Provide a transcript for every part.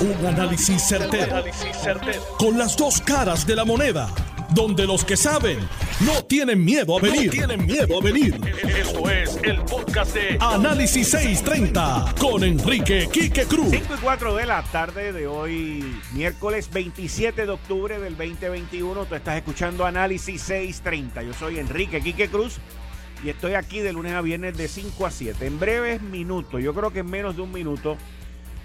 Un análisis certero, Con las dos caras de la moneda. Donde los que saben no tienen miedo a venir. tienen miedo a venir. Esto es el podcast de Análisis 630 con Enrique Quique Cruz. 5 y 4 de la tarde de hoy, miércoles 27 de octubre del 2021. Tú estás escuchando Análisis 630. Yo soy Enrique Quique Cruz y estoy aquí de lunes a viernes de 5 a 7. En breves minutos, yo creo que en menos de un minuto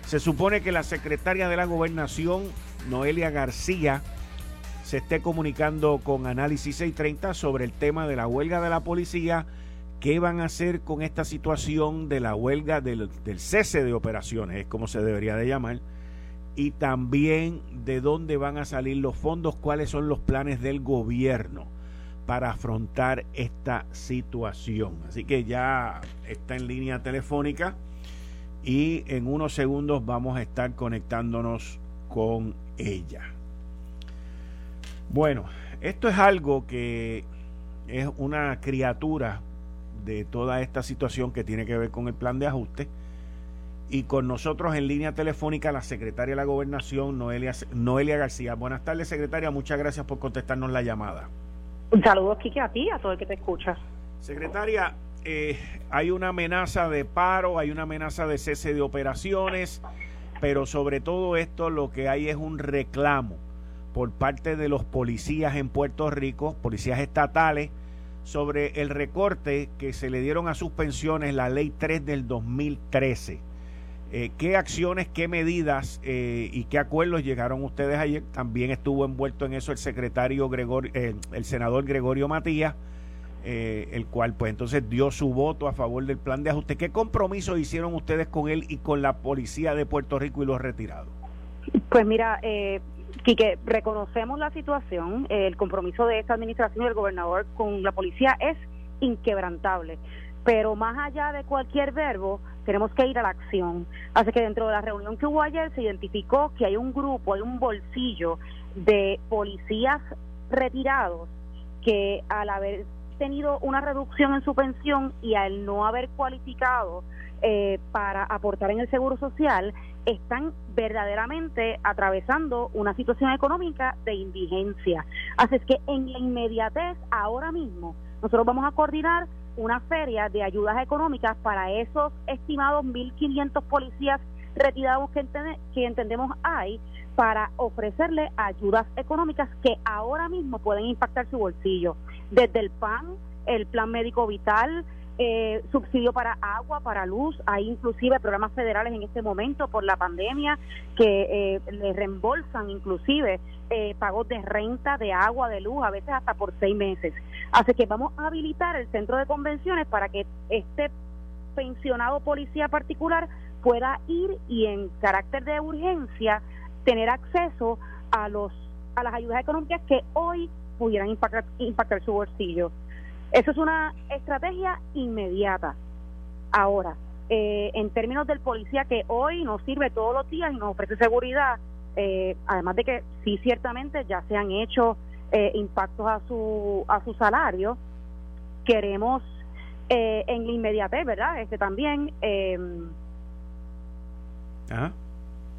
se supone que la secretaria de la gobernación, Noelia García, se esté comunicando con Análisis 630 sobre el tema de la huelga de la policía. ¿Qué van a hacer con esta situación de la huelga del, cese de operaciones? Es como se debería de llamar. Y también de dónde van a salir los fondos, cuáles son los planes del gobierno para afrontar esta situación. Así que ya está en línea telefónica y en unos segundos vamos a estar conectándonos con ella. Bueno, esto es algo que es una criatura de toda esta situación que tiene que ver con el plan de ajuste. Y con nosotros en línea telefónica la secretaria de la gobernación, Noelia, Noelia García. Buenas tardes, secretaria. Muchas gracias por contestarnos la llamada. Un saludo, Kike, a ti, a todo el que te escucha. Secretaria, eh, hay una amenaza de paro, hay una amenaza de cese de operaciones, pero sobre todo esto lo que hay es un reclamo por parte de los policías en Puerto Rico, policías estatales, sobre el recorte que se le dieron a sus pensiones, la ley 3 del 2013. Eh, ¿Qué acciones, qué medidas eh, y qué acuerdos llegaron ustedes ayer? También estuvo envuelto en eso el secretario Gregorio, el senador Gregorio Matías eh, el cual pues entonces dio su voto a favor del plan de ajuste. ¿Qué compromiso hicieron ustedes con él y con la policía de Puerto Rico y los retirados? Pues mira, eh, Quique, reconocemos la situación, el compromiso de esta administración y del gobernador con la policía es inquebrantable, pero más allá de cualquier verbo, tenemos que ir a la acción. Así que dentro de la reunión que hubo ayer se identificó que hay un grupo, hay un bolsillo de policías retirados que al haber tenido una reducción en su pensión y al no haber cualificado eh, para aportar en el seguro social, están verdaderamente atravesando una situación económica de indigencia. Así es que en la inmediatez, ahora mismo, nosotros vamos a coordinar una feria de ayudas económicas para esos estimados 1.500 policías retirados que, que entendemos hay para ofrecerle ayudas económicas que ahora mismo pueden impactar su bolsillo desde el PAN, el Plan Médico Vital, eh, subsidio para agua, para luz, hay inclusive programas federales en este momento por la pandemia que eh, le reembolsan inclusive eh, pagos de renta, de agua, de luz, a veces hasta por seis meses. Así que vamos a habilitar el centro de convenciones para que este pensionado policía particular pueda ir y en carácter de urgencia tener acceso a los a las ayudas económicas que hoy pudieran impactar, impactar su bolsillo. Eso es una estrategia inmediata. Ahora, eh, en términos del policía que hoy nos sirve todos los días y nos ofrece seguridad, eh, además de que sí ciertamente ya se han hecho eh, impactos a su a su salario, queremos en la inmediatez, ¿verdad? Este también. Ajá.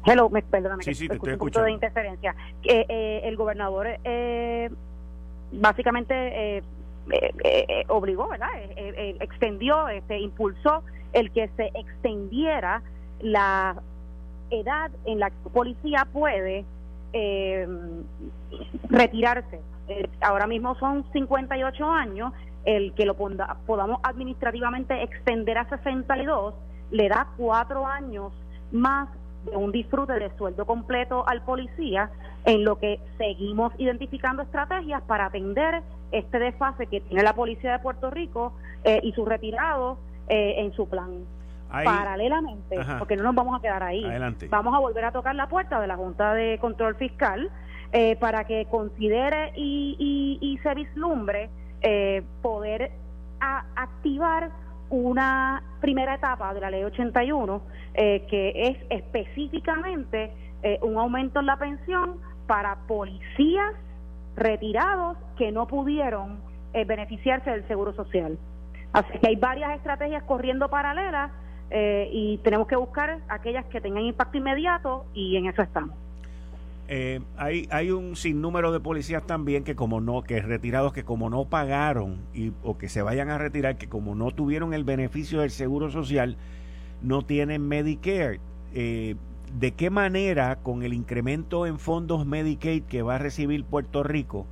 Hello, me, perdóname, sí, sí, te estoy un poquito de interferencia. el gobernador eh, básicamente eh, eh, eh, obligó, ¿verdad? extendió, este, impulsó el que se extendiera la edad en la que la policía puede retirarse. ahora mismo son 58 años, el que lo podamos administrativamente extender a 62 le da cuatro años más un disfrute de sueldo completo al policía, en lo que seguimos identificando estrategias para atender este desfase que tiene la policía de Puerto Rico eh, y sus retirados eh, en su plan. Paralelamente, porque no nos vamos a quedar ahí, vamos a volver a tocar la puerta de la Junta de Control Fiscal eh, para que considere y, y, se vislumbre poder activar una primera etapa de la ley 81 eh, que es específicamente eh, un aumento en la pensión para policías retirados que no pudieron eh, beneficiarse del seguro social. Así que hay varias estrategias corriendo paralelas eh, y tenemos que buscar aquellas que tengan impacto inmediato y en eso estamos. Eh, hay, hay un sinnúmero de policías también que como no, que retirados que como no pagaron y, o que se vayan a retirar, que como no tuvieron el beneficio del seguro social, no tienen Medicare. Eh, ¿De qué manera con el incremento en fondos Medicaid que va a recibir Puerto Rico,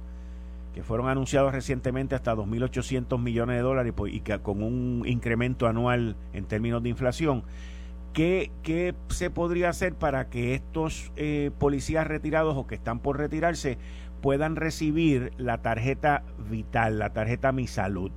que fueron anunciados recientemente hasta 2.800 millones de dólares pues, y que con un incremento anual en términos de inflación, ¿qué, qué se podría hacer para que estos eh, policías retirados o que están por retirarse puedan recibir la tarjeta vital, la tarjeta Mi Salud?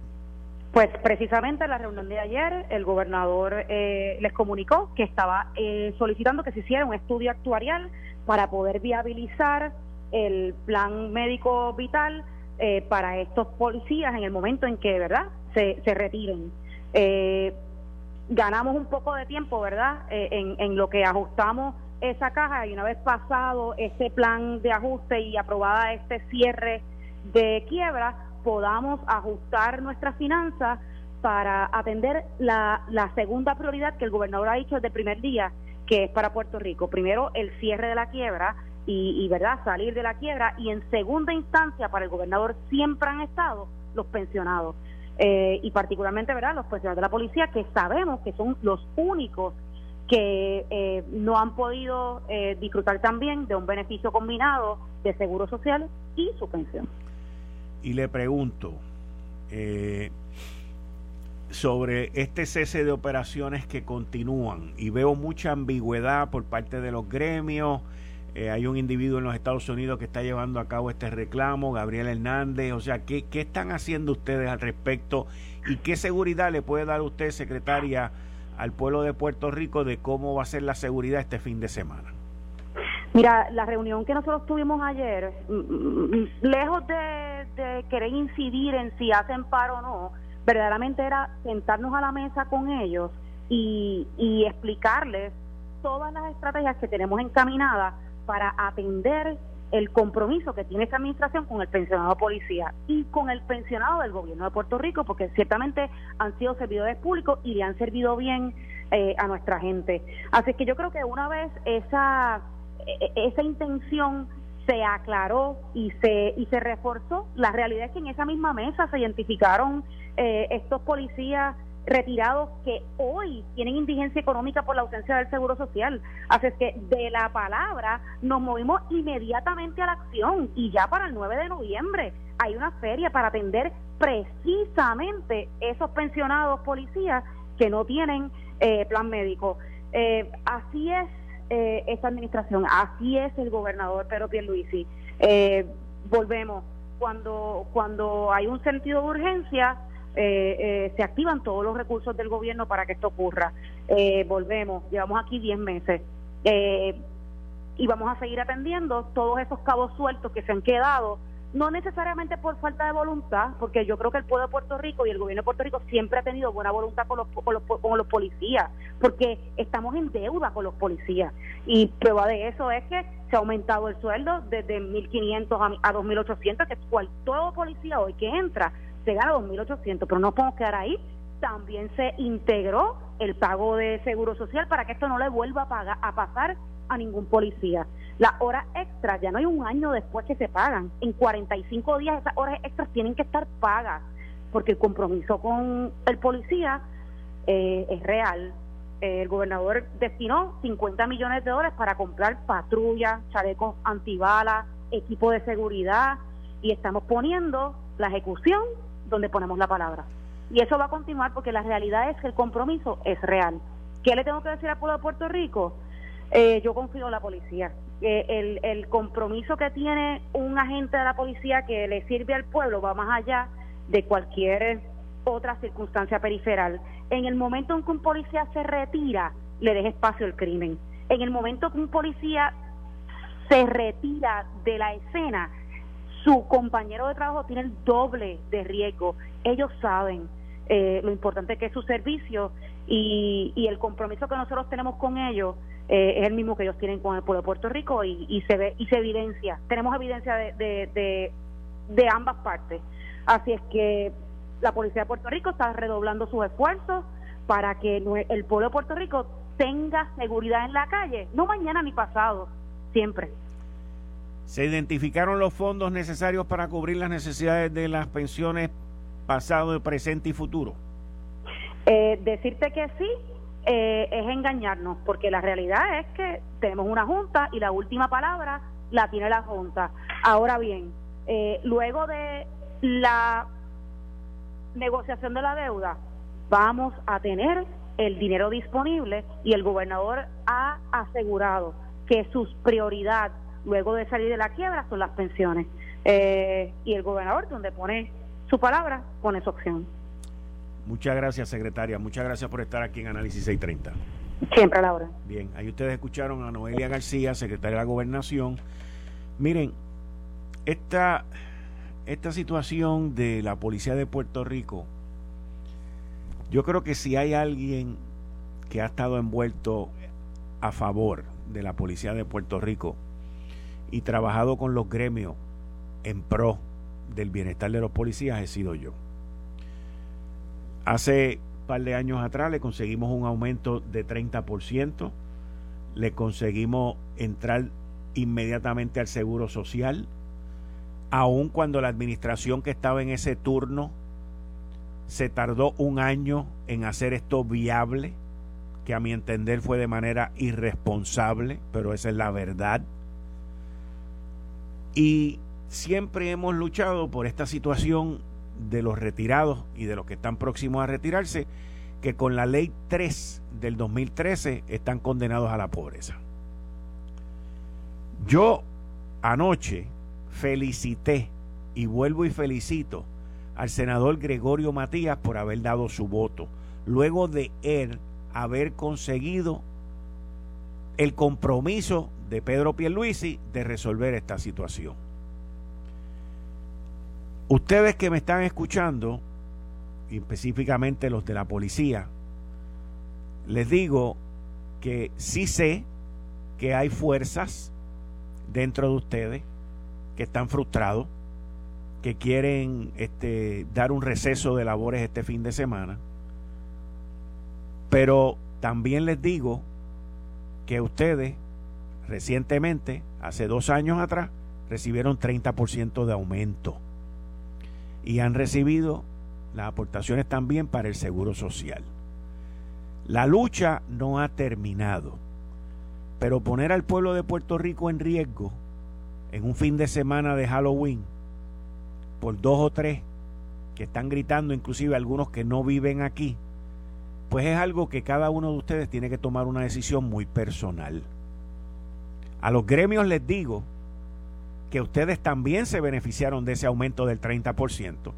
Pues precisamente en la reunión de ayer el gobernador eh, les comunicó que estaba eh, solicitando que se hiciera un estudio actuarial para poder viabilizar el plan médico vital eh, para estos policías en el momento en que, ¿verdad?, se, se retiren. Ganamos un poco de tiempo, ¿verdad?, en, en lo que ajustamos esa caja y una vez pasado ese plan de ajuste y aprobada este cierre de quiebra, podamos ajustar nuestras finanzas para atender la, la segunda prioridad que el gobernador ha dicho desde el primer día, que es para Puerto Rico. Primero, el cierre de la quiebra y, y, verdad salir de la quiebra y en segunda instancia para el gobernador siempre han estado los pensionados eh, y particularmente verdad los pensionados de la policía que sabemos que son los únicos que eh, no han podido eh, disfrutar también de un beneficio combinado de seguro social y su pensión y le pregunto eh, sobre este cese de operaciones que continúan y veo mucha ambigüedad por parte de los gremios. Eh, hay un individuo en los Estados Unidos que está llevando a cabo este reclamo, Gabriel Hernández. O sea, ¿qué, qué están haciendo ustedes al respecto y qué seguridad le puede dar usted, secretaria, al pueblo de Puerto Rico de cómo va a ser la seguridad este fin de semana? Mira, la reunión que nosotros tuvimos ayer, mm, mm, mm, lejos de, querer incidir en si hacen paro o no, verdaderamente era sentarnos a la mesa con ellos y, y explicarles todas las estrategias que tenemos encaminadas para atender el compromiso que tiene esta administración con el pensionado policía y con el pensionado del gobierno de Puerto Rico, porque ciertamente han sido servidores públicos y le han servido bien eh, a nuestra gente. Así que yo creo que una vez esa e, esa intención se aclaró y se y se reforzó. La realidad es que en esa misma mesa se identificaron eh, estos policías retirados que hoy tienen indigencia económica por la ausencia del seguro social. Así es que de la palabra nos movimos inmediatamente a la acción y ya para el 9 de noviembre hay una feria para atender precisamente esos pensionados policías que no tienen eh, plan médico. Eh, así es eh, esta administración, así es el gobernador Pedro Pierluisi. Eh, volvemos, cuando, cuando hay un sentido de urgencia, eh, eh, se activan todos los recursos del gobierno para que esto ocurra. volvemos, llevamos aquí 10 meses y vamos a seguir atendiendo todos esos cabos sueltos que se han quedado no necesariamente por falta de voluntad, porque yo creo que el pueblo de Puerto Rico y el gobierno de Puerto Rico siempre ha tenido buena voluntad con los, con los, con los policías, porque estamos en deuda con los policías. Y prueba de eso es que se ha aumentado el sueldo desde 1.500 a, 2.800, que cual todo policía hoy que entra se gana 2.800, pero no podemos quedar ahí. También se integró el pago de seguro social para que esto no le vuelva a, pagar, a pasar a ningún policía. Las horas extras ya no hay un año después que se pagan. En 45 días esas horas extras tienen que estar pagas porque el compromiso con el policía eh, es real. el gobernador destinó 50 millones de dólares para comprar patrullas, chalecos antibalas, equipo de seguridad y estamos poniendo la ejecución donde ponemos la palabra. Y eso va a continuar porque la realidad es que el compromiso es real. ¿Qué le tengo que decir al pueblo de Puerto Rico? Eh, yo confío en la policía. Eh, el, el compromiso que tiene un agente de la policía que le sirve al pueblo va más allá de cualquier otra circunstancia periferal. En el momento en que un policía se retira, le deja espacio al crimen. En el momento que un policía se retira de la escena, su compañero de trabajo tiene el doble de riesgo. Ellos saben eh, lo importante que es su servicio y, y el compromiso que nosotros tenemos con ellos eh, es el mismo que ellos tienen con el pueblo de Puerto Rico y, se ve y se evidencia. Tenemos evidencia de, de, ambas partes. Así es que la policía de Puerto Rico está redoblando sus esfuerzos para que el pueblo de Puerto Rico tenga seguridad en la calle, no mañana ni pasado, siempre. ¿Se identificaron los fondos necesarios para cubrir las necesidades de las pensiones pasado, presente y futuro? Eh, decirte que sí eh, es engañarnos, porque la realidad es que tenemos una junta y la última palabra la tiene la junta. Ahora bien, eh, luego de la negociación de la deuda, vamos a tener el dinero disponible y el gobernador ha asegurado que sus prioridades luego de salir de la quiebra son las pensiones. Eh, y el gobernador, donde pone su palabra, pone su opción. Muchas gracias, secretaria. Muchas gracias por estar aquí en Análisis 630. Siempre a la hora. Bien, ahí ustedes escucharon a Noelia García, secretaria de la Gobernación. Miren, esta, esta situación de la policía de Puerto Rico, yo creo que si hay alguien que ha estado envuelto a favor de la policía de Puerto Rico, y trabajado con los gremios en pro del bienestar de los policías he sido yo. Hace un par de años atrás le conseguimos un aumento de 30%, le conseguimos entrar inmediatamente al seguro social, aun cuando la administración que estaba en ese turno se tardó un año en hacer esto viable, que a mi entender fue de manera irresponsable, pero esa es la verdad y siempre hemos luchado por esta situación de los retirados y de los que están próximos a retirarse, que con la ley 3 del 2013 están condenados a la pobreza. Yo anoche felicité y vuelvo y felicito al senador Gregorio Matías por haber dado su voto, luego de él haber conseguido el compromiso de Pedro Pierluisi de resolver esta situación. Ustedes que me están escuchando, y específicamente los de la policía, les digo que sí sé que hay fuerzas dentro de ustedes que están frustrados, que quieren este, dar un receso de labores este fin de semana, pero también les digo que ustedes recientemente, hace dos años atrás, recibieron 30% de aumento y han recibido las aportaciones también para el Seguro Social. La lucha no ha terminado, pero poner al pueblo de Puerto Rico en riesgo en un fin de semana de Halloween por dos o tres que están gritando, inclusive algunos que no viven aquí, pues es algo que cada uno de ustedes tiene que tomar una decisión muy personal. A los gremios les digo que ustedes también se beneficiaron de ese aumento del 30%,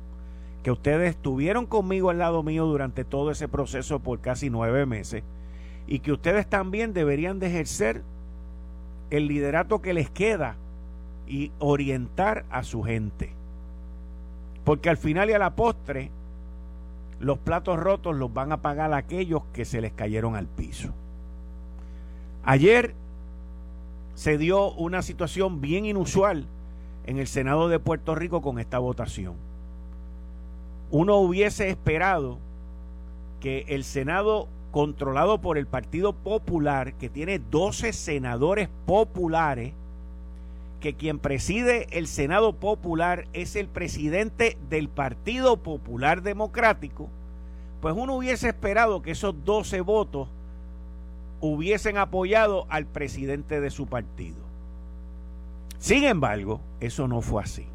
que ustedes estuvieron conmigo al lado mío durante todo ese proceso por casi nueve meses y que ustedes también deberían de ejercer el liderato que les queda y orientar a su gente. Porque al final y a la postre, los platos rotos los van a pagar aquellos que se les cayeron al piso. Ayer se dio una situación bien inusual en el Senado de Puerto Rico con esta votación. Uno hubiese esperado que el Senado controlado por el Partido Popular, que tiene 12 senadores populares, que quien preside el Senado Popular es el presidente del Partido Popular Democrático, pues uno hubiese esperado que esos 12 votos hubiesen apoyado al presidente de su partido. Sin embargo, eso no fue así.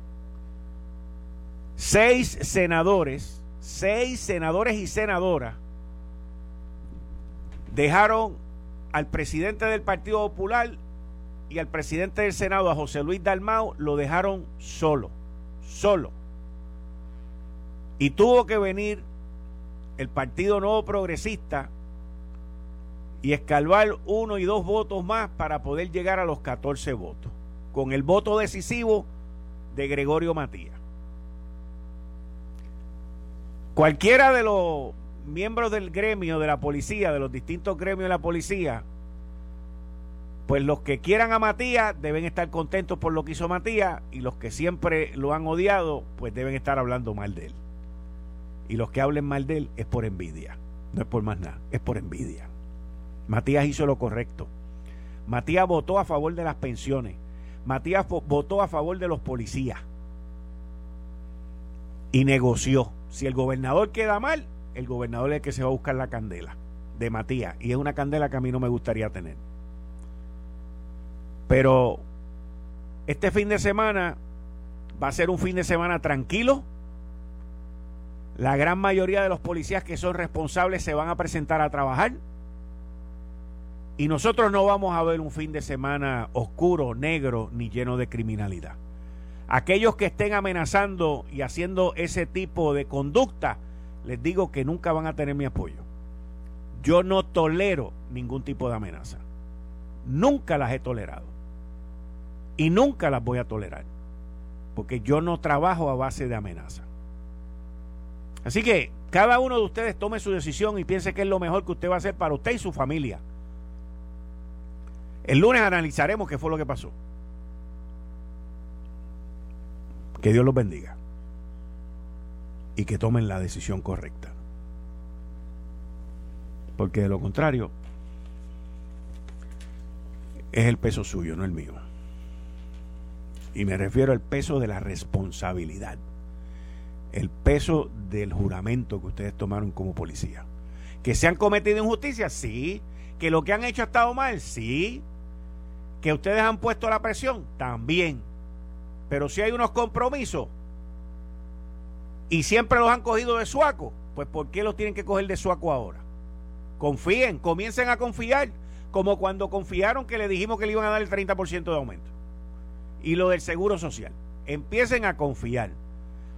Seis senadores, seis senadores y senadoras dejaron al presidente del Partido Popular y al presidente del Senado, a José Luis Dalmao, lo dejaron solo, solo. Y tuvo que venir el Partido Nuevo Progresista y escalvar uno y dos votos más para poder llegar a los 14 votos, con el voto decisivo de Gregorio Matías. Cualquiera de los miembros del gremio de la policía, de los distintos gremios de la policía, pues los que quieran a Matías deben estar contentos por lo que hizo Matías y los que siempre lo han odiado, pues deben estar hablando mal de él. Y los que hablen mal de él es por envidia. No es por más nada, es por envidia. Matías hizo lo correcto. Matías votó a favor de las pensiones. Matías votó a favor de los policías. Y negoció. Si el gobernador queda mal, el gobernador es el que se va a buscar la candela de Matías. Y es una candela que a mí no me gustaría tener. Pero este fin de semana va a ser un fin de semana tranquilo. La gran mayoría de los policías que son responsables se van a presentar a trabajar. Y nosotros no vamos a ver un fin de semana oscuro, negro, ni lleno de criminalidad. Aquellos que estén amenazando y haciendo ese tipo de conducta, les digo que nunca van a tener mi apoyo. Yo no tolero ningún tipo de amenaza. Nunca las he tolerado. Y nunca las voy a tolerar. Porque yo no trabajo a base de amenaza. Así que cada uno de ustedes tome su decisión y piense que es lo mejor que usted va a hacer para usted y su familia. El lunes analizaremos qué fue lo que pasó. Que Dios los bendiga. Y que tomen la decisión correcta. Porque de lo contrario, es el peso suyo, no el mío. Y me refiero al peso de la responsabilidad. El peso del juramento que ustedes tomaron como policía. Que se han cometido injusticias, sí. Que lo que han hecho ha estado mal, sí que ustedes han puesto la presión, también. Pero si hay unos compromisos y siempre los han cogido de suaco, pues ¿por qué los tienen que coger de suaco ahora? Confíen, comiencen a confiar, como cuando confiaron que le dijimos que le iban a dar el 30% de aumento. Y lo del seguro social. Empiecen a confiar,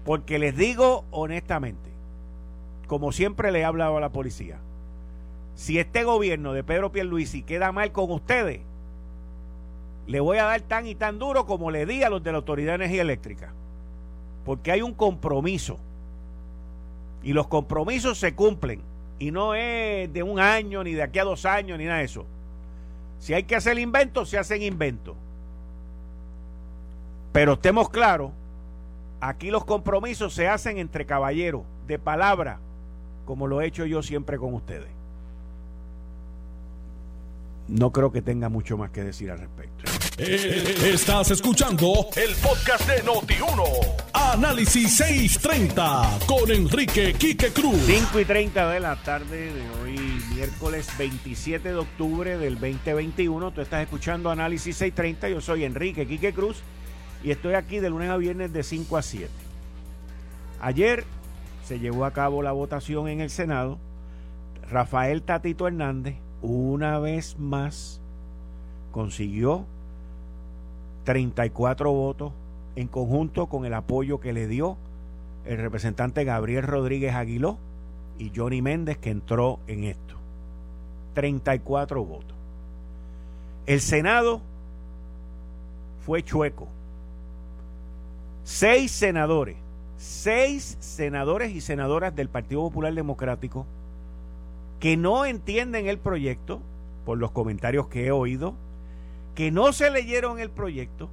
porque les digo honestamente, como siempre le he hablado a la policía, si este gobierno de Pedro Pierluisi queda mal con ustedes, le voy a dar tan y tan duro como le di a los de la Autoridad de Energía Eléctrica. Porque hay un compromiso. Y los compromisos se cumplen. Y no es de un año, ni de aquí a dos años, ni nada de eso. Si hay que hacer inventos, se hacen inventos. Pero estemos claros, aquí los compromisos se hacen entre caballeros, de palabra, como lo he hecho yo siempre con ustedes no creo que tenga mucho más que decir al respecto. Eh, estás escuchando el podcast de Noti1. Análisis 630 con Enrique Quique Cruz. 5 y 30 de la tarde de hoy, miércoles 27 de octubre del 2021. Tú estás escuchando Análisis 630. Yo soy Enrique Quique Cruz y estoy aquí de lunes a viernes de 5 a 7. Ayer se llevó a cabo la votación en el Senado. Rafael Tatito Hernández una vez más consiguió 34 votos en conjunto con el apoyo que le dio el representante Gabriel Rodríguez Aguiló y Johnny Méndez que entró en esto. 34 votos. El Senado fue chueco. Seis senadores, seis senadores y senadoras del Partido Popular Democrático que no entienden el proyecto, por los comentarios que he oído, que no se leyeron el proyecto,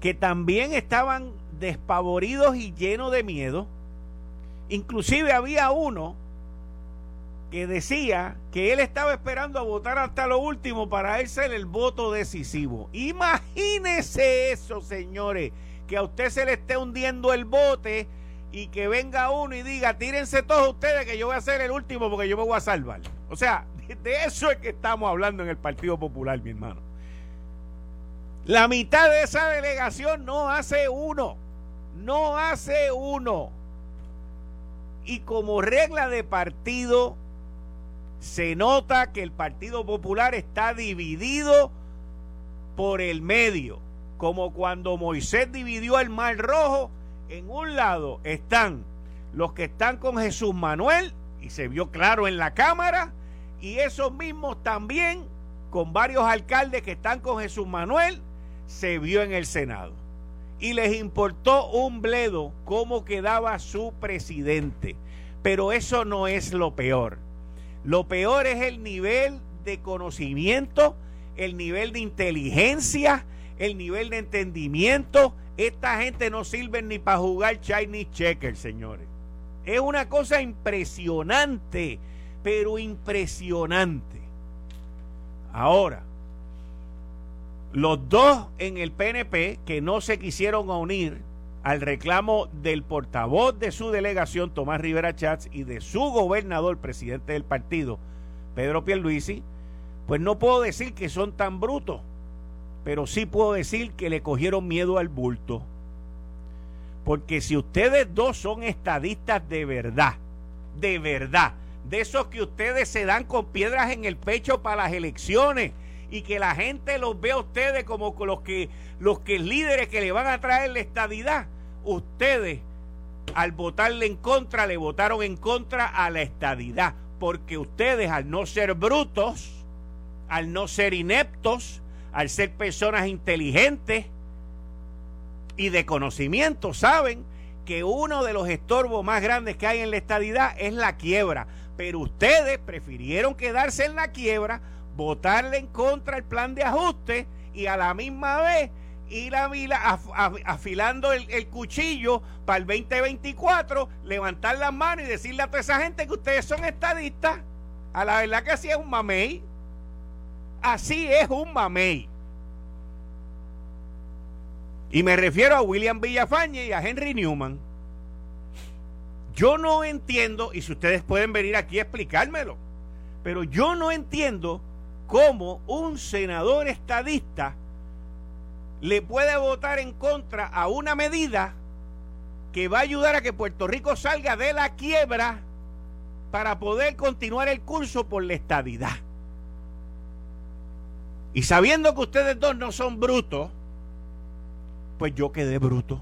que también estaban despavoridos y llenos de miedo. Inclusive había uno que decía que él estaba esperando a votar hasta lo último para él ser el voto decisivo. Imagínese eso, señores, que a usted se le esté hundiendo el bote y que venga uno y diga, tírense todos ustedes que yo voy a ser el último porque yo me voy a salvar. O sea, de eso es que estamos hablando en el Partido Popular, mi hermano. La mitad de esa delegación no hace uno. No hace uno. Y como regla de partido, se nota que el Partido Popular está dividido por el medio. Como cuando Moisés dividió el Mar Rojo en un lado están los que están con Jesús Manuel, y se vio claro en la Cámara, y esos mismos también con varios alcaldes que están con Jesús Manuel, se vio en el Senado. Y les importó un bledo cómo quedaba su presidente. Pero eso no es lo peor. Lo peor es el nivel de conocimiento, el nivel de inteligencia, el nivel de entendimiento esta gente no sirve ni para jugar Chinese checker, señores. Es una cosa impresionante pero impresionante. Ahora, los dos en el PNP que no se quisieron unir al reclamo del portavoz de su delegación, Tomás Rivera Chats, y de su gobernador, presidente del partido, Pedro Pierluisi, pues no puedo decir que son tan brutos, pero sí puedo decir que le cogieron miedo al bulto. Porque si ustedes dos son estadistas de verdad, de verdad, de esos que ustedes se dan con piedras en el pecho para las elecciones y que la gente los ve a ustedes como los que los que líderes que le van a traer la estadidad, ustedes al votarle en contra le votaron en contra a la estadidad, porque ustedes al no ser brutos, al no ser ineptos, al ser personas inteligentes y de conocimiento, saben que uno de los estorbos más grandes que hay en la estadidad es la quiebra. Pero ustedes prefirieron quedarse en la quiebra, votarle en contra el plan de ajuste y a la misma vez ir a, afilando el, cuchillo para el 2024, levantar las manos y decirle a toda esa gente que ustedes son estadistas. A la verdad que así es un mamey. Así es un mamey. Y me refiero a William Villafañe y a Henry Newman. Yo no entiendo, y si ustedes pueden venir aquí a explicármelo, pero yo no entiendo cómo un senador estadista le puede votar en contra a una medida que va a ayudar a que Puerto Rico salga de la quiebra para poder continuar el curso por la estadidad. Y sabiendo que ustedes dos no son brutos, pues yo quedé bruto.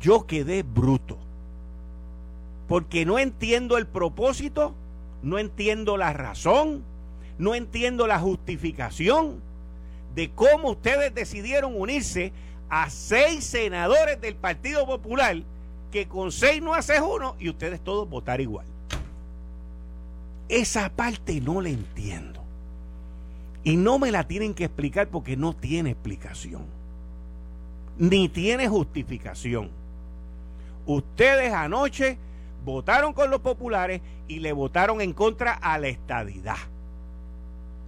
Yo quedé bruto. Porque no entiendo el propósito, no entiendo la razón, no entiendo la justificación de cómo ustedes decidieron unirse a seis senadores del Partido Popular, que con seis no haces uno y ustedes todos votar igual. Esa parte no la entiendo. Y no me la tienen que explicar porque no tiene explicación. Ni tiene justificación. Ustedes anoche votaron con los populares y le votaron en contra a la estadidad.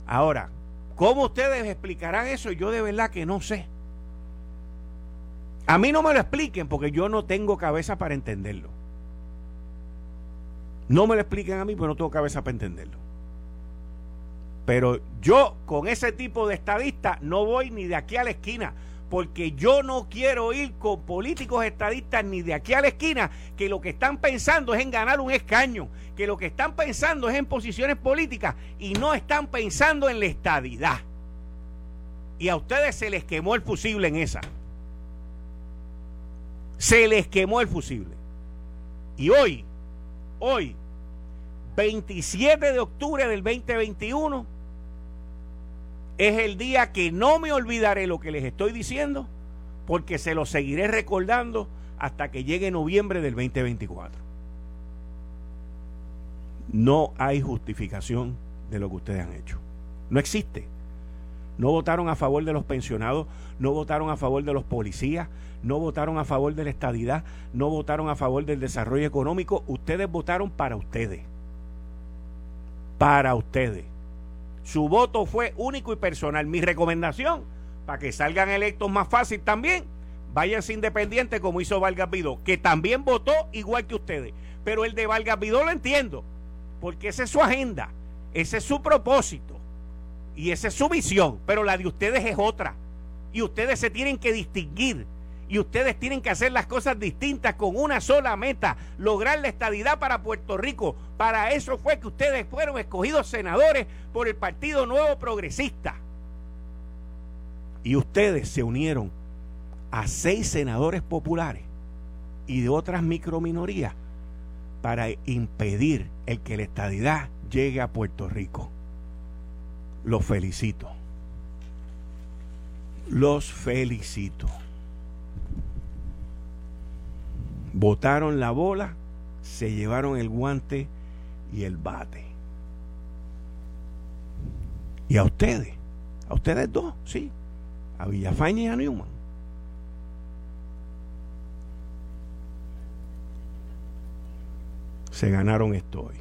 Ahora, ¿cómo ustedes explicarán eso? Yo de verdad que no sé. A mí no me lo expliquen porque yo no tengo cabeza para entenderlo. No me lo expliquen a mí porque no tengo cabeza para entenderlo. Pero yo con ese tipo de estadista no voy ni de aquí a la esquina porque yo no quiero ir con políticos estadistas ni de aquí a la esquina que lo que están pensando es en ganar un escaño, que lo que están pensando es en posiciones políticas y no están pensando en la estadidad. Y a ustedes se les quemó el fusible en esa. Se les quemó el fusible. Y hoy, hoy, 27 de octubre del 2021, es el día que no me olvidaré lo que les estoy diciendo, porque se lo seguiré recordando hasta que llegue noviembre del 2024. No hay justificación de lo que ustedes han hecho. No existe. No votaron a favor de los pensionados, no votaron a favor de los policías, no votaron a favor de la estadidad, no votaron a favor del desarrollo económico. Ustedes votaron para ustedes. Para ustedes. Su voto fue único y personal. Mi recomendación, para que salgan electos más fácil también, váyanse independientes como hizo Vargas Vidó, que también votó igual que ustedes. Pero el de Vargas Vidó lo entiendo, porque esa es su agenda, ese es su propósito y esa es su visión, pero la de ustedes es otra. Y ustedes se tienen que distinguir y ustedes tienen que hacer las cosas distintas con una sola meta, lograr la estadidad para Puerto Rico. Para eso fue que ustedes fueron escogidos senadores por el Partido Nuevo Progresista. Y ustedes se unieron a seis senadores populares y de otras microminorías para impedir el que la estadidad llegue a Puerto Rico. Los felicito. Los felicito. Botaron la bola, se llevaron el guante y el bate. Y a ustedes, a ustedes dos, sí, a Villafaña y a Newman. Se ganaron esto hoy.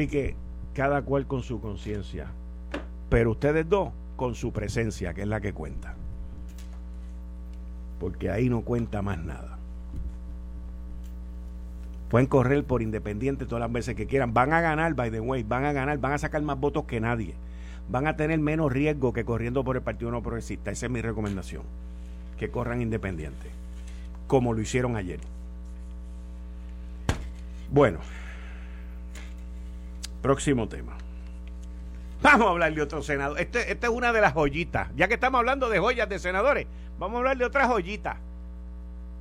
Así que cada cual con su conciencia. Pero ustedes dos con su presencia, que es la que cuenta. Porque ahí no cuenta más nada. Pueden correr por independiente todas las veces que quieran. Van a ganar, by the way, van a ganar, van a sacar más votos que nadie. Van a tener menos riesgo que corriendo por el Partido No Progresista. Esa es mi recomendación. Que corran independiente. Como lo hicieron ayer. Bueno. Próximo tema. Vamos a hablar de otro senador. Este, esta es una de las joyitas. Ya que estamos hablando de joyas de senadores, vamos a hablar de otra joyita.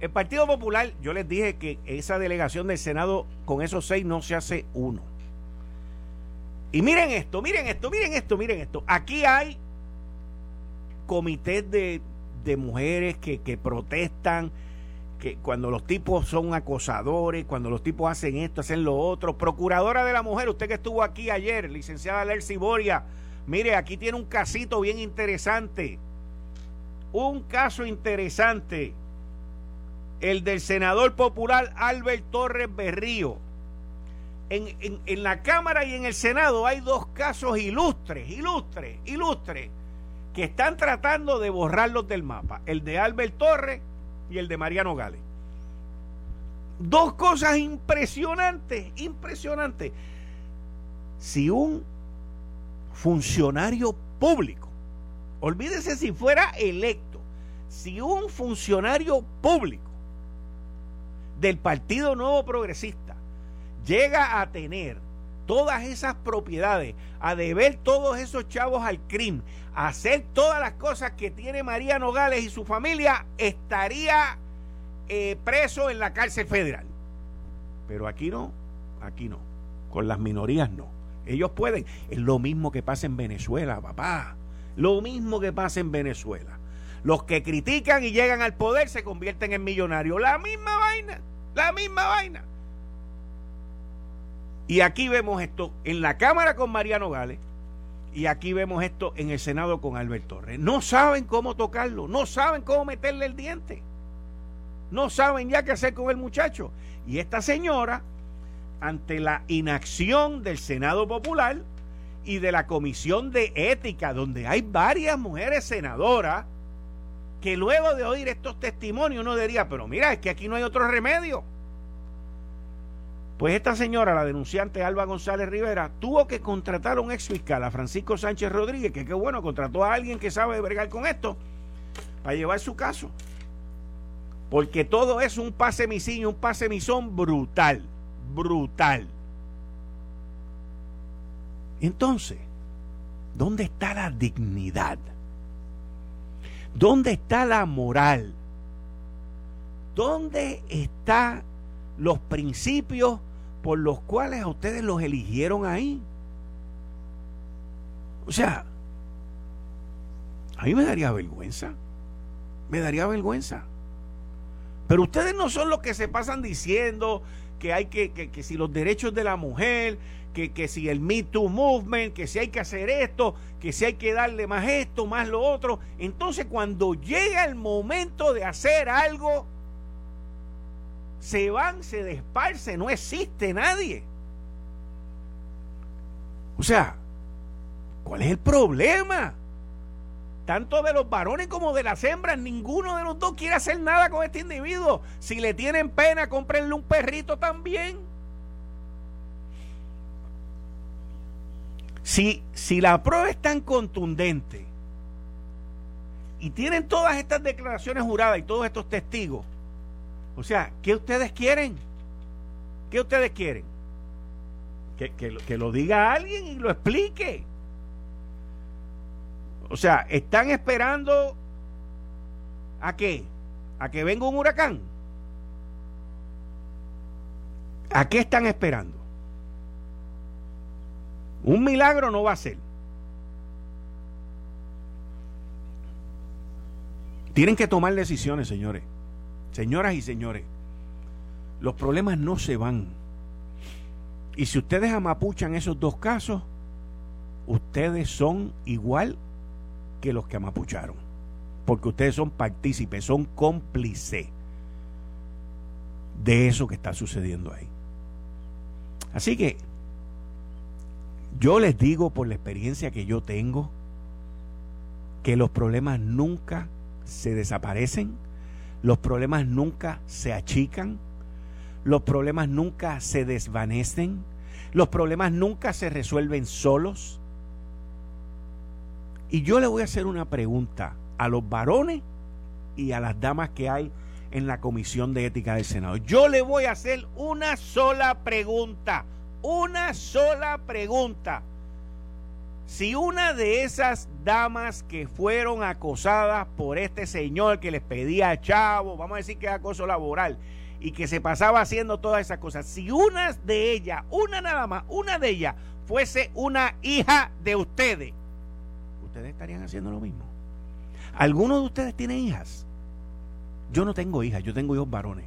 El Partido Popular, yo les dije que esa delegación del Senado con esos seis no se hace uno. Y miren esto, miren esto, miren esto, miren esto. Aquí hay comités de, mujeres que, que protestan, que cuando los tipos son acosadores, cuando los tipos hacen esto, hacen lo otro. Procuradora de la mujer, usted que estuvo aquí ayer, licenciada Lercy Boria, mire, aquí tiene un casito bien interesante. Un caso interesante el del senador popular Albert Torres Berrío. En, en, la Cámara y en el Senado hay dos casos ilustres, ilustres, ilustres, que están tratando de borrarlos del mapa. El de Albert Torres y el de Mariano Gales. Dos cosas impresionantes, impresionantes. Si un funcionario público, olvídese si fuera electo, si un funcionario público del Partido Nuevo Progresista llega a tener todas esas propiedades, a deber todos esos chavos al crimen, hacer todas las cosas que tiene María Nogales y su familia, estaría eh, preso en la cárcel federal. Pero aquí no, aquí no. Con las minorías no. Ellos pueden. Es lo mismo que pasa en Venezuela, papá. Lo mismo que pasa en Venezuela. Los que critican y llegan al poder se convierten en millonarios. La misma vaina, la misma vaina. Y aquí vemos esto en la Cámara con Mariano Gales y aquí vemos esto en el Senado con Albert Torres. No saben cómo tocarlo, no saben cómo meterle el diente. No saben ya qué hacer con el muchacho. Y esta señora, ante la inacción del Senado Popular y de la Comisión de Ética, donde hay varias mujeres senadoras, que luego de oír estos testimonios uno diría, pero mira, es que aquí no hay otro remedio. Pues esta señora, la denunciante Alba González Rivera, tuvo que contratar a un ex fiscal, a Francisco Sánchez Rodríguez, que qué bueno, contrató a alguien que sabe bregar con esto, para llevar su caso. Porque todo es un pase misiño, un pase misón brutal, brutal. Entonces, ¿dónde está la dignidad? ¿Dónde está la moral? ¿Dónde están los principios por los cuales a ustedes los eligieron ahí? O sea, a mí me daría vergüenza. Me daría vergüenza. Pero ustedes no son los que se pasan diciendo que hay que, que, que si los derechos de la mujer, que, si el Me Too Movement, que si hay que hacer esto, que si hay que darle más esto, más lo otro. Entonces cuando llega el momento de hacer algo, se van, se desparce, no existe nadie. O sea, ¿cuál es el problema? Tanto de los varones como de las hembras, ninguno de los dos quiere hacer nada con este individuo. Si le tienen pena, cómprenle un perrito también. Si, si la prueba es tan contundente y tienen todas estas declaraciones juradas y todos estos testigos, o sea, ¿qué ustedes quieren? ¿Qué ustedes quieren? Que, que, lo diga alguien y lo explique. O sea, ¿están esperando a qué? ¿A que venga un huracán? ¿A qué están esperando? Un milagro no va a ser. Tienen que tomar decisiones, señores. Señoras y señores. Los problemas no se van. Y si ustedes amapuchan esos dos casos, ustedes son igual que los que amapucharon. Porque ustedes son partícipes, son cómplices de eso que está sucediendo ahí. Así que Yo les digo por la experiencia que yo tengo que los problemas nunca se desaparecen, los problemas nunca se achican, los problemas nunca se desvanecen, los problemas nunca se resuelven solos. Y yo le voy a hacer una pregunta a los varones y a las damas que hay en la Comisión de Ética del Senado. Yo le voy a hacer una sola pregunta una sola pregunta. Si una de esas damas que fueron acosadas por este señor que les pedía chavo, vamos a decir que es acoso laboral, y que se pasaba haciendo todas esas cosas, si una de ellas, una nada más, una de ellas fuese una hija de ustedes, ustedes estarían haciendo lo mismo. ¿Algunos de ustedes tienen hijas? Yo no tengo hijas, yo tengo hijos varones.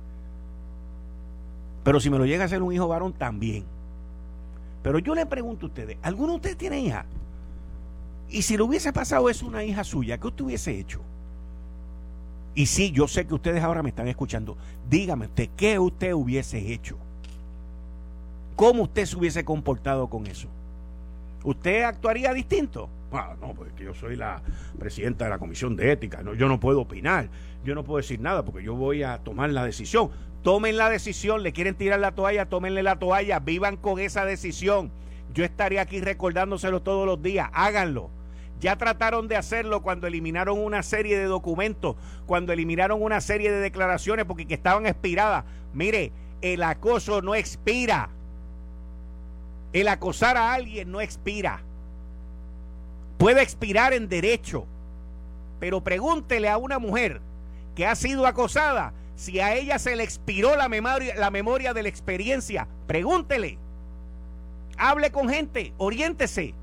Pero si me lo llega a ser un hijo varón, también. Pero yo le pregunto a ustedes, ¿alguno de ustedes tiene hija? Y si le hubiese pasado eso a una hija suya, ¿qué usted hubiese hecho? Y sí, yo sé que ustedes ahora me están escuchando. Dígame usted, ¿qué usted hubiese hecho? ¿Cómo usted se hubiese comportado con eso? ¿Usted actuaría distinto? Ah, no, porque yo soy la presidenta de la Comisión de Ética. No, yo no puedo opinar. Yo no puedo decir nada porque yo voy a tomar la decisión. Tomen la decisión, le quieren tirar la toalla, tómenle la toalla, vivan con esa decisión. Yo estaré aquí recordándoselo todos los días, háganlo. Ya trataron de hacerlo cuando eliminaron una serie de documentos, cuando eliminaron una serie de declaraciones porque que estaban expiradas. Mire, el acoso no expira. El acosar a alguien no expira. Puede expirar en derecho. Pero pregúntele a una mujer que ha sido acosada si a ella se le expiró la memoria, la memoria de la experiencia, pregúntele. Hable con gente, oriéntese.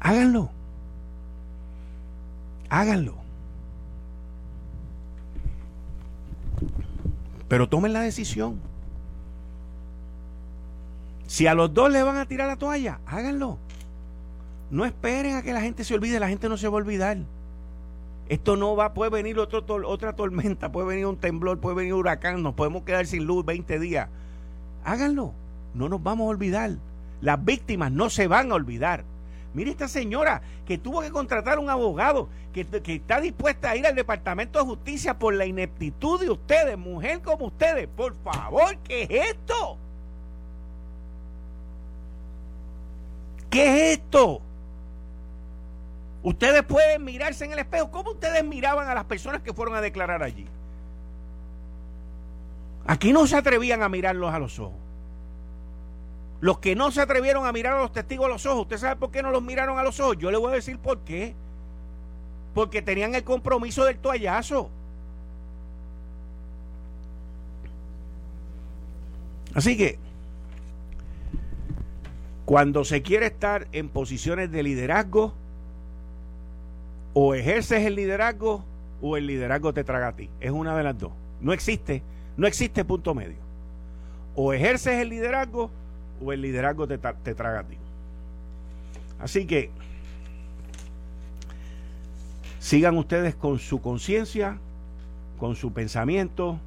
Háganlo. Háganlo. Pero tomen la decisión. Si a los dos le van a tirar la toalla, háganlo. No esperen a que la gente se olvide, la gente no se va a olvidar. Esto no va, puede venir otro, otra tormenta, puede venir un temblor, puede venir un huracán, nos podemos quedar sin luz 20 días. Háganlo, no nos vamos a olvidar. Las víctimas no se van a olvidar. Mire esta señora que tuvo que contratar un abogado que, que, está dispuesta a ir al Departamento de Justicia por la ineptitud de ustedes, mujer como ustedes. Por favor, ¿qué es esto? ¿Qué es esto? Ustedes pueden mirarse en el espejo. ¿Cómo ustedes miraban a las personas que fueron a declarar allí? Aquí no se atrevían a mirarlos a los ojos. Los que no se atrevieron a mirar a los testigos a los ojos, ¿usted sabe por qué no los miraron a los ojos? Yo le voy a decir por qué. Porque tenían el compromiso del toallazo. Así que, cuando se quiere estar en posiciones de liderazgo, o ejerces el liderazgo o el liderazgo te traga a ti. Es una de las dos. No existe, no existe punto medio. O ejerces el liderazgo o el liderazgo te, te traga a ti. Así que sigan ustedes con su conciencia, con su pensamiento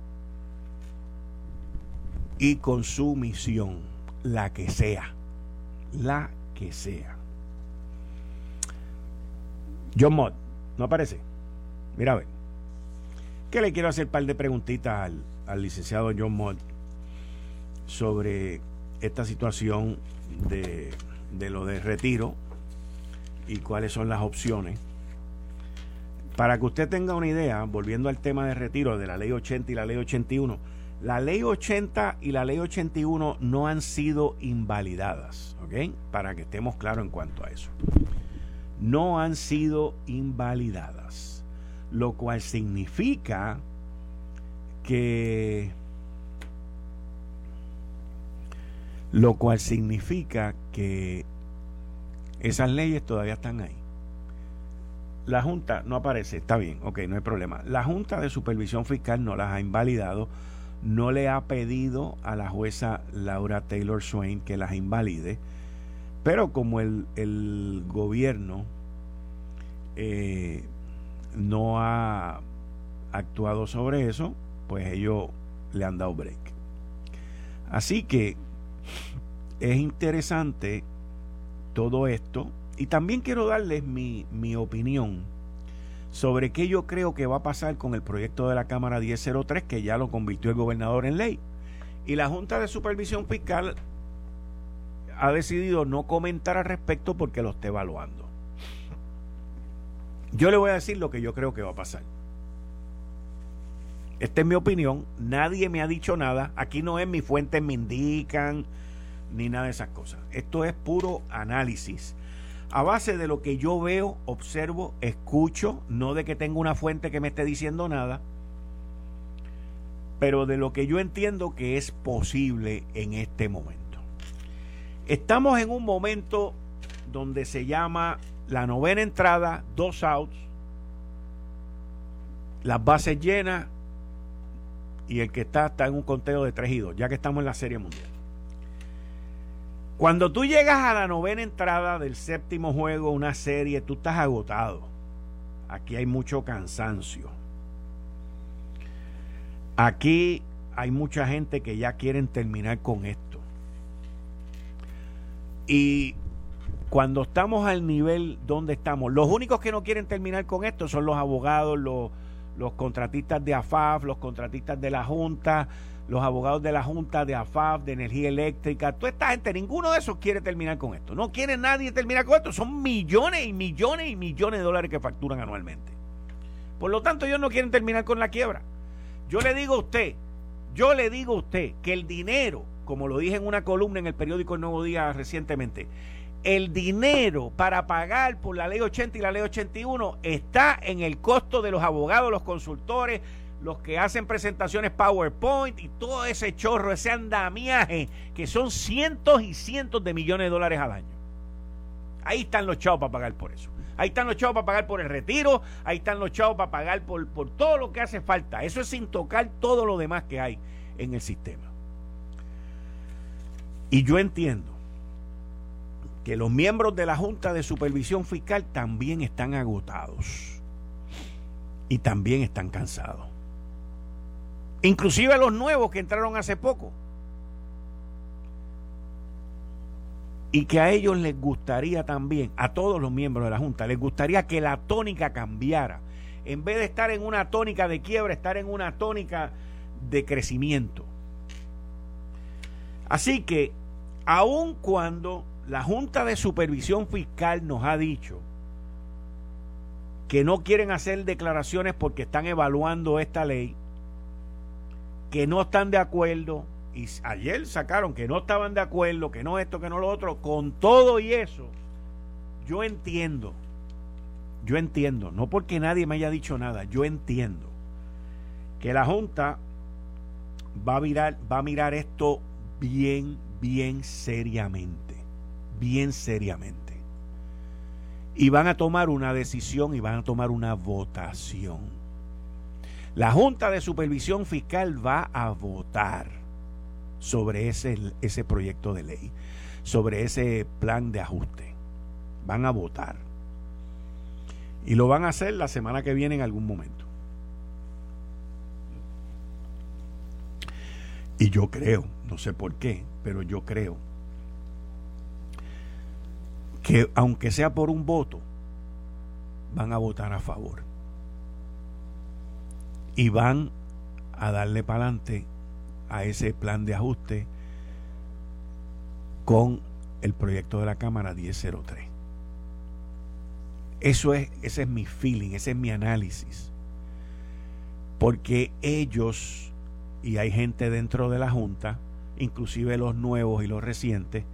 y con su misión, la que sea, la que sea. John Mott, ¿no aparece? Mira a ver. ¿Qué le quiero hacer un par de preguntitas al, licenciado John Mott sobre esta situación de, de lo de retiro y cuáles son las opciones? Para que usted tenga una idea, volviendo al tema de retiro de la ley 80 y la ley 81, la ley 80 y la ley 81 no han sido invalidadas, ¿ok? Para que estemos claros en cuanto a eso no han sido invalidadas, lo cual significa que lo cual significa que esas leyes todavía están ahí. La Junta no aparece, está bien, ok, no hay problema. La Junta de Supervisión Fiscal no las ha invalidado, no le ha pedido a la jueza Laura Taylor Swain que las invalide pero como el, gobierno eh, no ha actuado sobre eso, pues ellos le han dado break. Así que es interesante todo esto y también quiero darles mi, mi opinión sobre qué yo creo que va a pasar con el proyecto de la Cámara 1003 que ya lo convirtió el gobernador en ley. Y la Junta de Supervisión Fiscal ha decidido no comentar al respecto porque lo está evaluando. Yo le voy a decir lo que yo creo que va a pasar. Esta es mi opinión. Nadie me ha dicho nada. Aquí no es mi fuente, me indican, ni nada de esas cosas. Esto es puro análisis. A base de lo que yo veo, observo, escucho, no de que tenga una fuente que me esté diciendo nada, pero de lo que yo entiendo que es posible en este momento. Estamos en un momento donde se llama la novena entrada, dos outs, las bases llenas y el que está está en un conteo de tres y dos, ya que estamos en la Serie Mundial. Cuando tú llegas a la novena entrada del séptimo juego, una serie, tú estás agotado. Aquí hay mucho cansancio. Aquí hay mucha gente que ya quieren terminar con esto. Y cuando estamos al nivel donde estamos, los únicos que no quieren terminar con esto son los abogados, los, los contratistas de AFAF, los contratistas de la Junta, los abogados de la Junta de AFAF, de Energía Eléctrica, toda esta gente, ninguno de esos quiere terminar con esto. No quiere nadie terminar con esto. Son millones y millones y millones de dólares que facturan anualmente. Por lo tanto, ellos no quieren terminar con la quiebra. Yo le digo a usted, yo le digo a usted que el dinero, como lo dije en una columna en el periódico El Nuevo Día recientemente, el dinero para pagar por la ley 80 y la ley 81 está en el costo de los abogados, los consultores, los que hacen presentaciones PowerPoint y todo ese chorro, ese andamiaje, que son cientos y cientos de millones de dólares al año. Ahí están los chavos para pagar por eso. Ahí están los chavos para pagar por el retiro, ahí están los chavos para pagar por, por todo lo que hace falta. Eso es sin tocar todo lo demás que hay en el sistema. Y yo entiendo que los miembros de la Junta de Supervisión Fiscal también están agotados y también están cansados inclusive los nuevos que entraron hace poco. Y que a ellos les gustaría también, a todos los miembros de la Junta, les gustaría que la tónica cambiara. En vez de estar en una tónica de quiebra, estar en una tónica de crecimiento. Así que, aun cuando la Junta de Supervisión Fiscal nos ha dicho que no quieren hacer declaraciones porque están evaluando esta ley, que no están de acuerdo, y ayer sacaron que no estaban de acuerdo, que no esto, que no lo otro, con todo y eso, yo entiendo, yo entiendo, no porque nadie me haya dicho nada, yo entiendo que la Junta va a mirar, va a mirar esto bien, bien seriamente, bien seriamente. Y van a tomar una decisión y van a tomar una votación la Junta de Supervisión Fiscal va a votar sobre ese, ese proyecto de ley, sobre ese plan de ajuste. Van a votar. Y lo van a hacer la semana que viene en algún momento. Y yo creo, no sé por qué, pero yo creo que aunque sea por un voto, van a votar a favor y van a darle para adelante a ese plan de ajuste con el proyecto de la Cámara 1003. Eso es, ese es mi feeling, ese es mi análisis. Porque ellos, y hay gente dentro de la Junta, inclusive los nuevos y los recientes,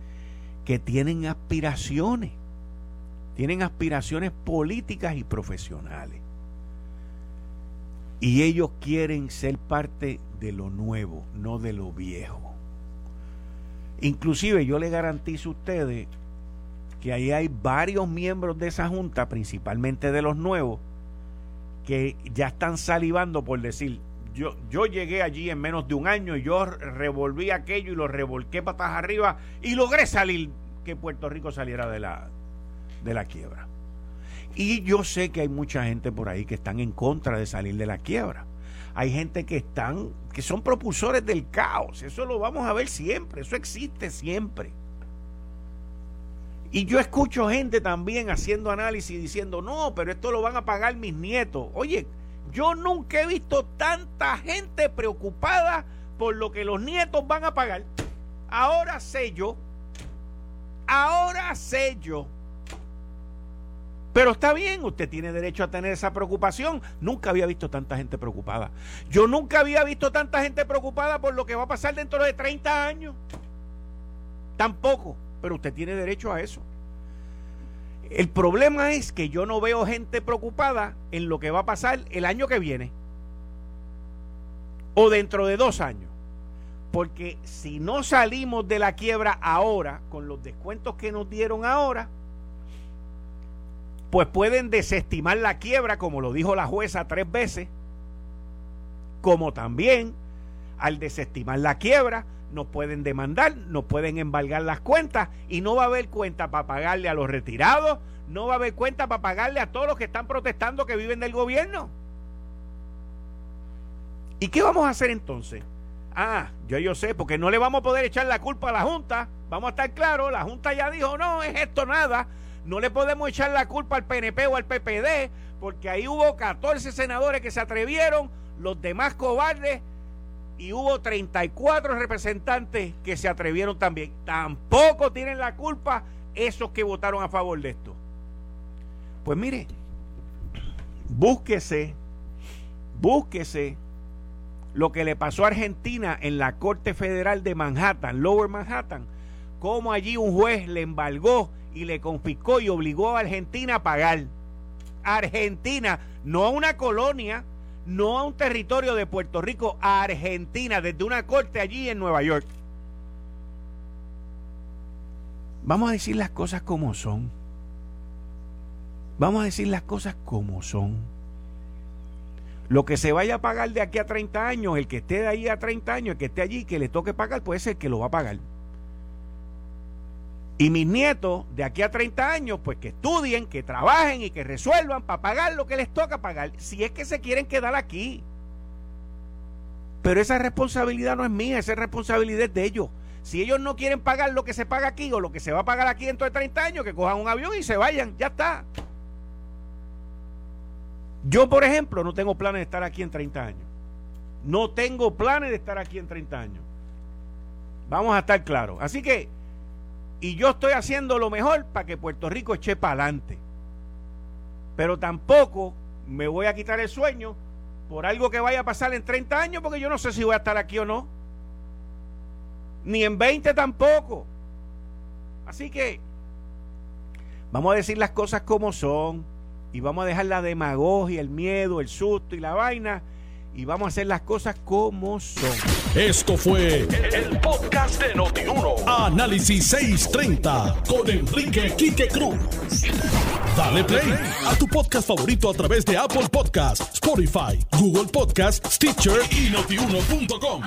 que tienen aspiraciones, tienen aspiraciones políticas y profesionales. Y ellos quieren ser parte de lo nuevo, no de lo viejo. Inclusive yo le garantizo a ustedes que ahí hay varios miembros de esa junta, principalmente de los nuevos, que ya están salivando por decir, yo, yo llegué allí en menos de un año y yo revolví aquello y lo revolqué patas arriba y logré salir, que Puerto Rico saliera de la, de la quiebra. Y yo sé que hay mucha gente por ahí que están en contra de salir de la quiebra. hay gente que están, que son propulsores del caos. Eso lo vamos a ver siempre, eso existe siempre. Y yo escucho gente también haciendo análisis diciendo, no, pero esto lo van a pagar mis nietos. Oye, yo nunca he visto tanta gente preocupada por lo que los nietos van a pagar. Ahora sé yo, ahora sé yo. Pero está bien, usted tiene derecho a tener esa preocupación. Nunca había visto tanta gente preocupada. Yo nunca había visto tanta gente preocupada por lo que va a pasar dentro de 30 años. Tampoco pero usted tiene derecho a eso. El problema es que yo no veo gente preocupada en lo que va a pasar el año que viene o dentro de dos años. Porque si no salimos de la quiebra ahora, con los descuentos que nos dieron ahora, pues pueden desestimar la quiebra, como lo dijo la jueza tres veces, como también al desestimar la quiebra, nos pueden demandar, nos pueden embargar las cuentas y no va a haber cuenta para pagarle a los retirados, no va a haber cuenta para pagarle a todos los que están protestando que viven del gobierno. ¿Y qué vamos a hacer entonces? Ah, yo yo sé, porque no le vamos a poder echar la culpa a la Junta. Vamos a estar claros, la Junta ya dijo, no, es esto nada. No le podemos echar la culpa al PNP o al PPD, porque ahí hubo 14 senadores que se atrevieron, los demás cobardes y hubo 34 representantes que se atrevieron también. Tampoco tienen la culpa esos que votaron a favor de esto. Pues mire, búsquese, búsquese lo que le pasó a Argentina en la Corte Federal de Manhattan, Lower Manhattan, cómo allí un juez le embargó y le confiscó y obligó a Argentina a pagar. Argentina, no a una colonia, no a un territorio de Puerto Rico, a Argentina, desde una corte allí en Nueva York. Vamos a decir las cosas como son. Vamos a decir las cosas como son. Lo que se vaya a pagar de aquí a 30 años, el que esté de ahí a 30 años, el que esté allí, que le toque pagar, puede ser que lo va a pagar. Y mis nietos, de aquí a 30 años, pues que estudien, que trabajen y que resuelvan para pagar lo que les toca pagar, si es que se quieren quedar aquí. Pero esa responsabilidad no es mía, esa responsabilidad de ellos. Si ellos no quieren pagar lo que se paga aquí o lo que se va a pagar aquí dentro de 30 años, que cojan un avión y se vayan, ya está. Yo, por ejemplo, no tengo planes de estar aquí en 30 años. No tengo planes de estar aquí en 30 años. Vamos a estar claros. Así que y yo estoy haciendo lo mejor para que Puerto Rico eche para adelante. Pero tampoco me voy a quitar el sueño por algo que vaya a pasar en 30 años, porque yo no sé si voy a estar aquí o no. Ni en 20 tampoco. Así que vamos a decir las cosas como son y vamos a dejar la demagogia, el miedo, el susto y la vaina y vamos a hacer las cosas como son. Esto fue el, podcast de Notiuno. Análisis 630 con Enrique Quique Cruz. Dale play a tu podcast favorito a través de Apple Podcasts, Spotify, Google Podcasts, Stitcher y notiuno.com.